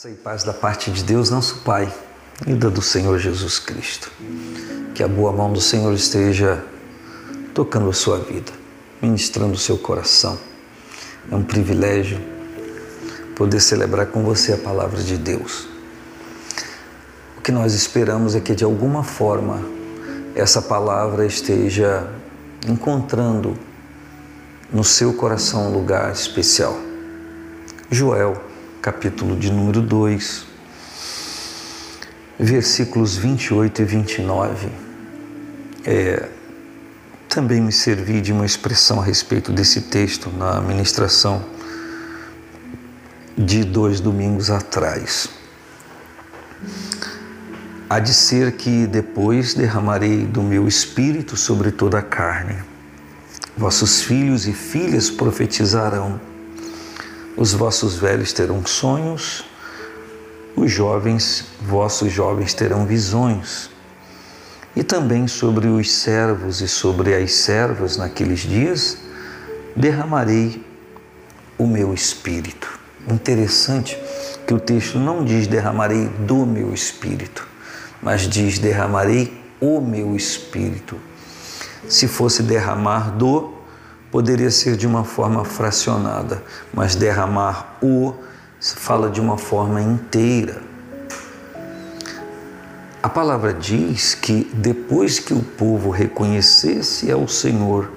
Graça e paz da parte de Deus, nosso Pai, e da do Senhor Jesus Cristo. Que a boa mão do Senhor esteja tocando a sua vida, ministrando o seu coração. É um privilégio poder celebrar com você a palavra de Deus. O que nós esperamos é que de alguma forma essa palavra esteja encontrando no seu coração um lugar especial. Joel capítulo de número 2, versículos 28 e 29. É, também me servi de uma expressão a respeito desse texto na ministração de dois domingos atrás. Há de ser que depois derramarei do meu espírito sobre toda a carne. Vossos filhos e filhas profetizarão os vossos velhos terão sonhos, os jovens, vossos jovens terão visões. E também sobre os servos e sobre as servas naqueles dias derramarei o meu espírito. Interessante que o texto não diz derramarei do meu espírito, mas diz derramarei o meu espírito. Se fosse derramar do, poderia ser de uma forma fracionada, mas derramar o se fala de uma forma inteira. A palavra diz que depois que o povo reconhecesse ao Senhor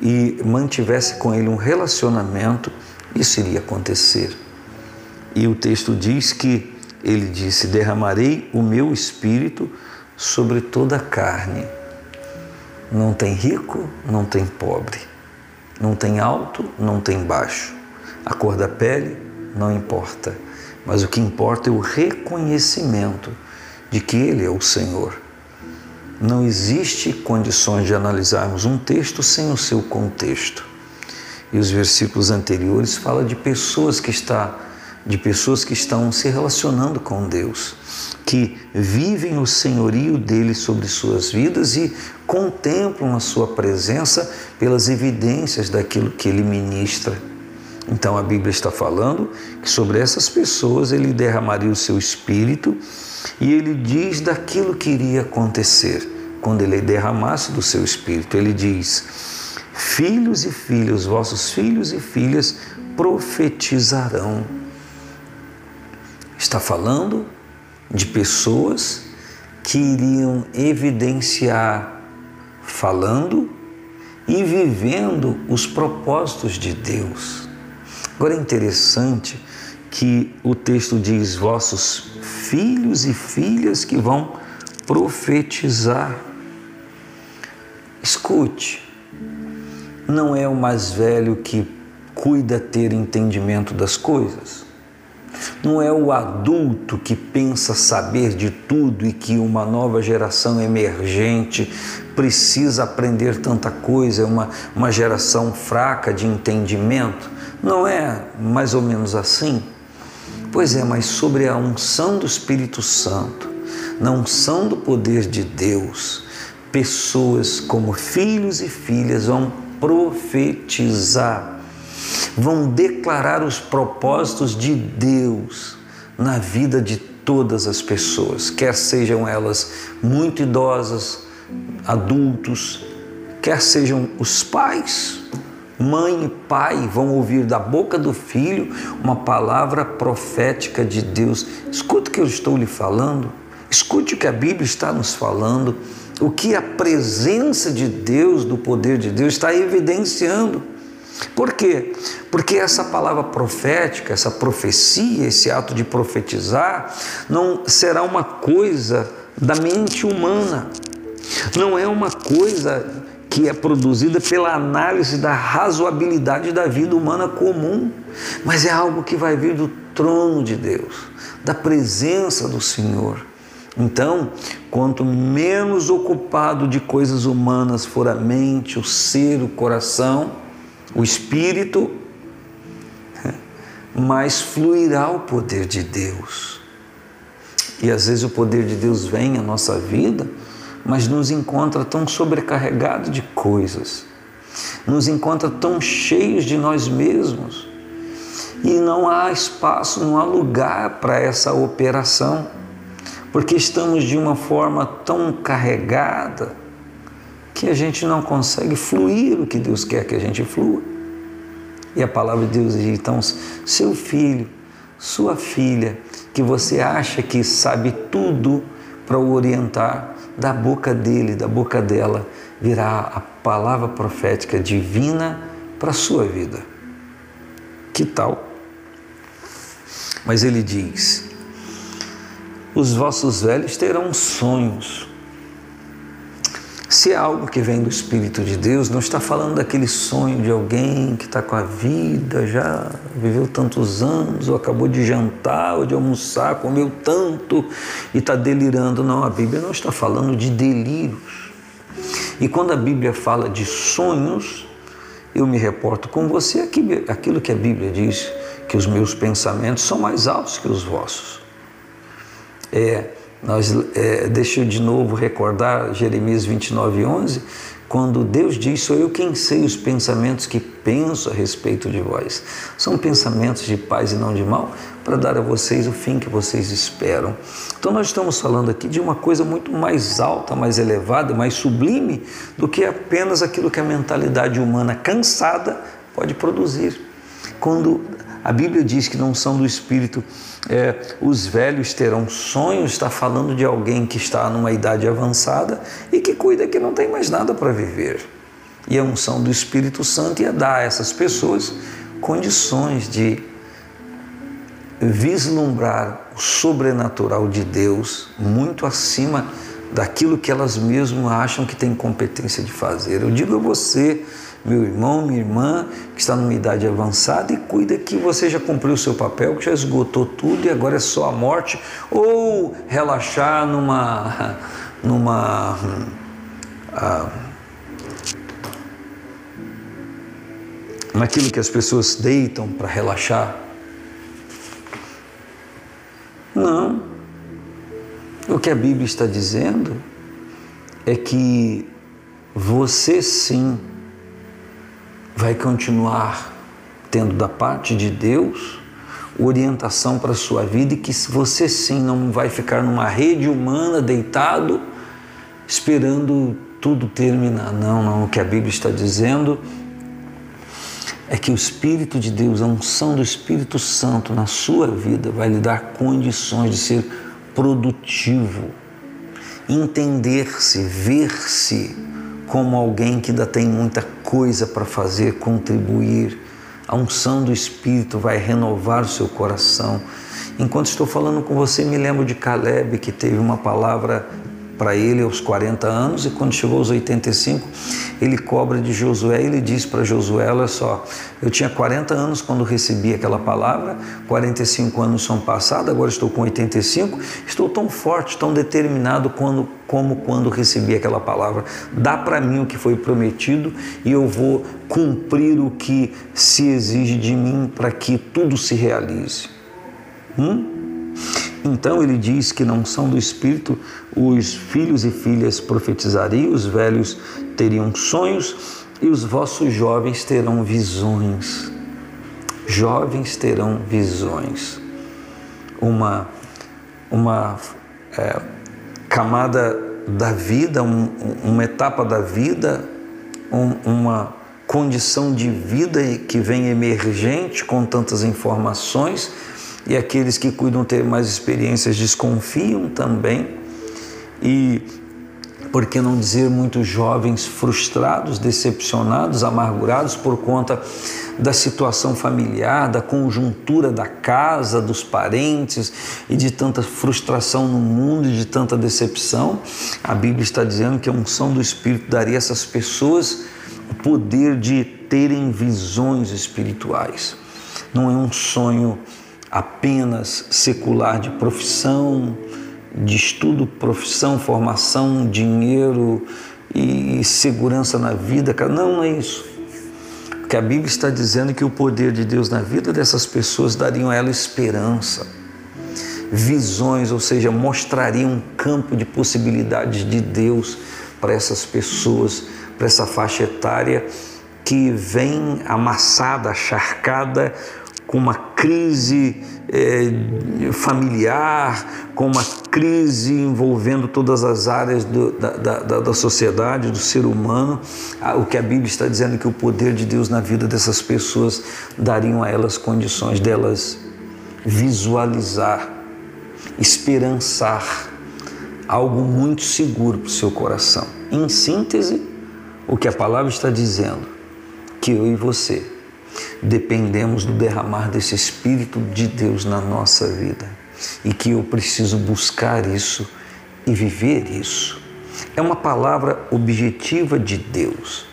e mantivesse com ele um relacionamento, isso iria acontecer. E o texto diz que ele disse: Derramarei o meu espírito sobre toda a carne. Não tem rico, não tem pobre não tem alto, não tem baixo. A cor da pele não importa, mas o que importa é o reconhecimento de que Ele é o Senhor. Não existe condições de analisarmos um texto sem o seu contexto. E os versículos anteriores falam de pessoas que está de pessoas que estão se relacionando com Deus, que vivem o senhorio dele sobre suas vidas e contemplam a sua presença pelas evidências daquilo que ele ministra. Então a Bíblia está falando que sobre essas pessoas ele derramaria o seu espírito e ele diz daquilo que iria acontecer quando ele derramasse do seu espírito. Ele diz: Filhos e filhas, vossos filhos e filhas profetizarão está falando de pessoas que iriam evidenciar, falando e vivendo os propósitos de Deus. Agora é interessante que o texto diz: vossos filhos e filhas que vão profetizar. Escute, não é o mais velho que cuida ter entendimento das coisas não é o adulto que pensa saber de tudo e que uma nova geração emergente precisa aprender tanta coisa, é uma, uma geração fraca de entendimento. Não é mais ou menos assim? Pois é, mas sobre a unção do Espírito Santo, na unção do poder de Deus, pessoas como filhos e filhas vão profetizar vão declarar os propósitos de Deus na vida de todas as pessoas, quer sejam elas muito idosas, adultos, quer sejam os pais. Mãe e pai vão ouvir da boca do filho uma palavra profética de Deus. Escute o que eu estou lhe falando, escute o que a Bíblia está nos falando, o que a presença de Deus, do poder de Deus, está evidenciando. Por quê? Porque essa palavra profética, essa profecia, esse ato de profetizar, não será uma coisa da mente humana, não é uma coisa que é produzida pela análise da razoabilidade da vida humana comum, mas é algo que vai vir do trono de Deus, da presença do Senhor. Então, quanto menos ocupado de coisas humanas for a mente, o ser, o coração, o Espírito, mais fluirá o poder de Deus. E às vezes o poder de Deus vem à nossa vida, mas nos encontra tão sobrecarregado de coisas, nos encontra tão cheios de nós mesmos, E não há espaço, não há lugar para essa operação, porque estamos de uma forma tão carregada que a gente não consegue fluir o que Deus quer que a gente flua. E a palavra de Deus diz: então, seu filho, sua filha, que você acha que sabe tudo para o orientar, da boca dele, da boca dela, virá a palavra profética divina para a sua vida. Que tal? Mas ele diz: os vossos velhos terão sonhos se é algo que vem do Espírito de Deus, não está falando daquele sonho de alguém que está com a vida, já viveu tantos anos, ou acabou de jantar, ou de almoçar, comeu tanto e está delirando. Não, a Bíblia não está falando de delírios. E quando a Bíblia fala de sonhos, eu me reporto com você aquilo que a Bíblia diz, que os meus pensamentos são mais altos que os vossos. É, nós, é, deixa eu de novo recordar Jeremias 29, 11, quando Deus diz: Sou eu quem sei os pensamentos que penso a respeito de vós. São pensamentos de paz e não de mal, para dar a vocês o fim que vocês esperam. Então, nós estamos falando aqui de uma coisa muito mais alta, mais elevada, mais sublime do que apenas aquilo que a mentalidade humana cansada pode produzir. Quando a Bíblia diz que não são do Espírito é, os velhos terão sonhos, está falando de alguém que está numa idade avançada e que cuida que não tem mais nada para viver. E a unção do Espírito Santo ia dar a essas pessoas condições de vislumbrar o sobrenatural de Deus muito acima daquilo que elas mesmas acham que têm competência de fazer. Eu digo a você, meu irmão, minha irmã, que está numa idade avançada e cuida que você já cumpriu o seu papel, que já esgotou tudo e agora é só a morte, ou relaxar numa. numa. Ah, naquilo que as pessoas deitam para relaxar. Não. O que a Bíblia está dizendo é que você sim vai continuar tendo da parte de Deus orientação para a sua vida e que você sim não vai ficar numa rede humana deitado esperando tudo terminar. Não, não. O que a Bíblia está dizendo é que o Espírito de Deus, a unção do Espírito Santo na sua vida vai lhe dar condições de ser produtivo, entender-se, ver-se como alguém que ainda tem muita coisa para fazer, contribuir. A unção do Espírito vai renovar o seu coração. Enquanto estou falando com você, me lembro de Caleb, que teve uma palavra para ele aos 40 anos, e quando chegou aos 85, ele cobra de Josué e ele diz para Josué: Olha só, eu tinha 40 anos quando recebi aquela palavra, 45 anos são passados, agora estou com 85, estou tão forte, tão determinado quando, como quando recebi aquela palavra. Dá para mim o que foi prometido e eu vou cumprir o que se exige de mim para que tudo se realize. Hum? Então ele diz que não são do Espírito, os filhos e filhas profetizariam, os velhos teriam sonhos e os vossos jovens terão visões. Jovens terão visões. Uma, uma é, camada da vida, um, uma etapa da vida, um, uma condição de vida que vem emergente com tantas informações e aqueles que cuidam ter mais experiências desconfiam também. E por que não dizer muitos jovens frustrados, decepcionados, amargurados por conta da situação familiar, da conjuntura da casa, dos parentes e de tanta frustração no mundo e de tanta decepção. A Bíblia está dizendo que a unção do Espírito daria a essas pessoas o poder de terem visões espirituais. Não é um sonho apenas secular de profissão, de estudo, profissão, formação, dinheiro e segurança na vida. Não, não é isso. Porque a Bíblia está dizendo que o poder de Deus na vida dessas pessoas daria a ela esperança, visões, ou seja, mostraria um campo de possibilidades de Deus para essas pessoas, para essa faixa etária que vem amassada, acharcada com uma crise é, familiar, com uma crise envolvendo todas as áreas do, da, da, da sociedade, do ser humano. O que a Bíblia está dizendo é que o poder de Deus na vida dessas pessoas dariam a elas condições delas visualizar, esperançar algo muito seguro para o seu coração. Em síntese, o que a palavra está dizendo, que eu e você dependemos do derramar desse Espírito de Deus na nossa vida e que eu preciso buscar isso e viver isso. É uma palavra objetiva de Deus.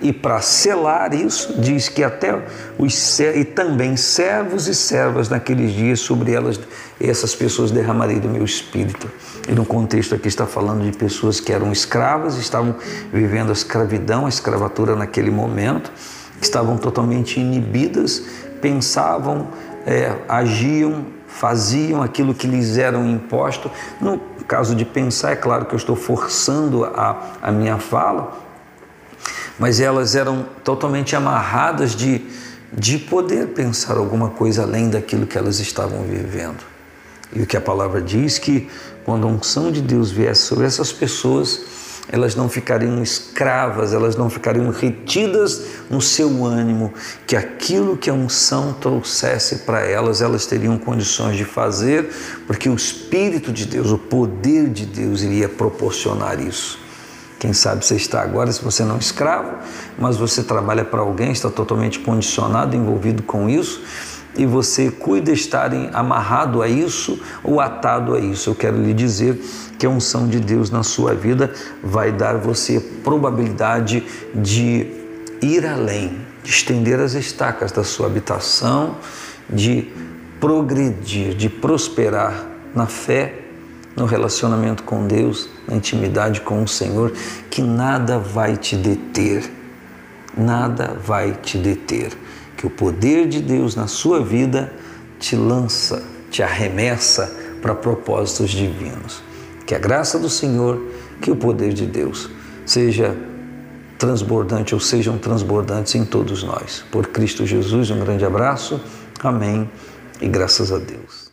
E para selar isso, diz que até os e também servos e servas naqueles dias sobre elas essas pessoas derramarei do meu espírito. E no contexto aqui está falando de pessoas que eram escravas, estavam vivendo a escravidão, a escravatura naquele momento, estavam totalmente inibidas, pensavam, é, agiam, faziam aquilo que lhes era imposto. No caso de pensar, é claro que eu estou forçando a, a minha fala, mas elas eram totalmente amarradas de, de poder pensar alguma coisa além daquilo que elas estavam vivendo. E o que a palavra diz que quando a unção de Deus viesse sobre essas pessoas, elas não ficariam escravas, elas não ficariam retidas no seu ânimo, que aquilo que a unção trouxesse para elas, elas teriam condições de fazer, porque o Espírito de Deus, o poder de Deus iria proporcionar isso. Quem sabe você está agora, se você não é escravo, mas você trabalha para alguém, está totalmente condicionado, envolvido com isso, e você cuida estar amarrado a isso ou atado a isso. Eu quero lhe dizer que a unção de Deus na sua vida vai dar você probabilidade de ir além, de estender as estacas da sua habitação, de progredir, de prosperar na fé no relacionamento com Deus, na intimidade com o Senhor, que nada vai te deter. Nada vai te deter. Que o poder de Deus na sua vida te lança, te arremessa para propósitos divinos. Que a graça do Senhor, que o poder de Deus seja transbordante ou sejam transbordantes em todos nós. Por Cristo Jesus, um grande abraço. Amém e graças a Deus.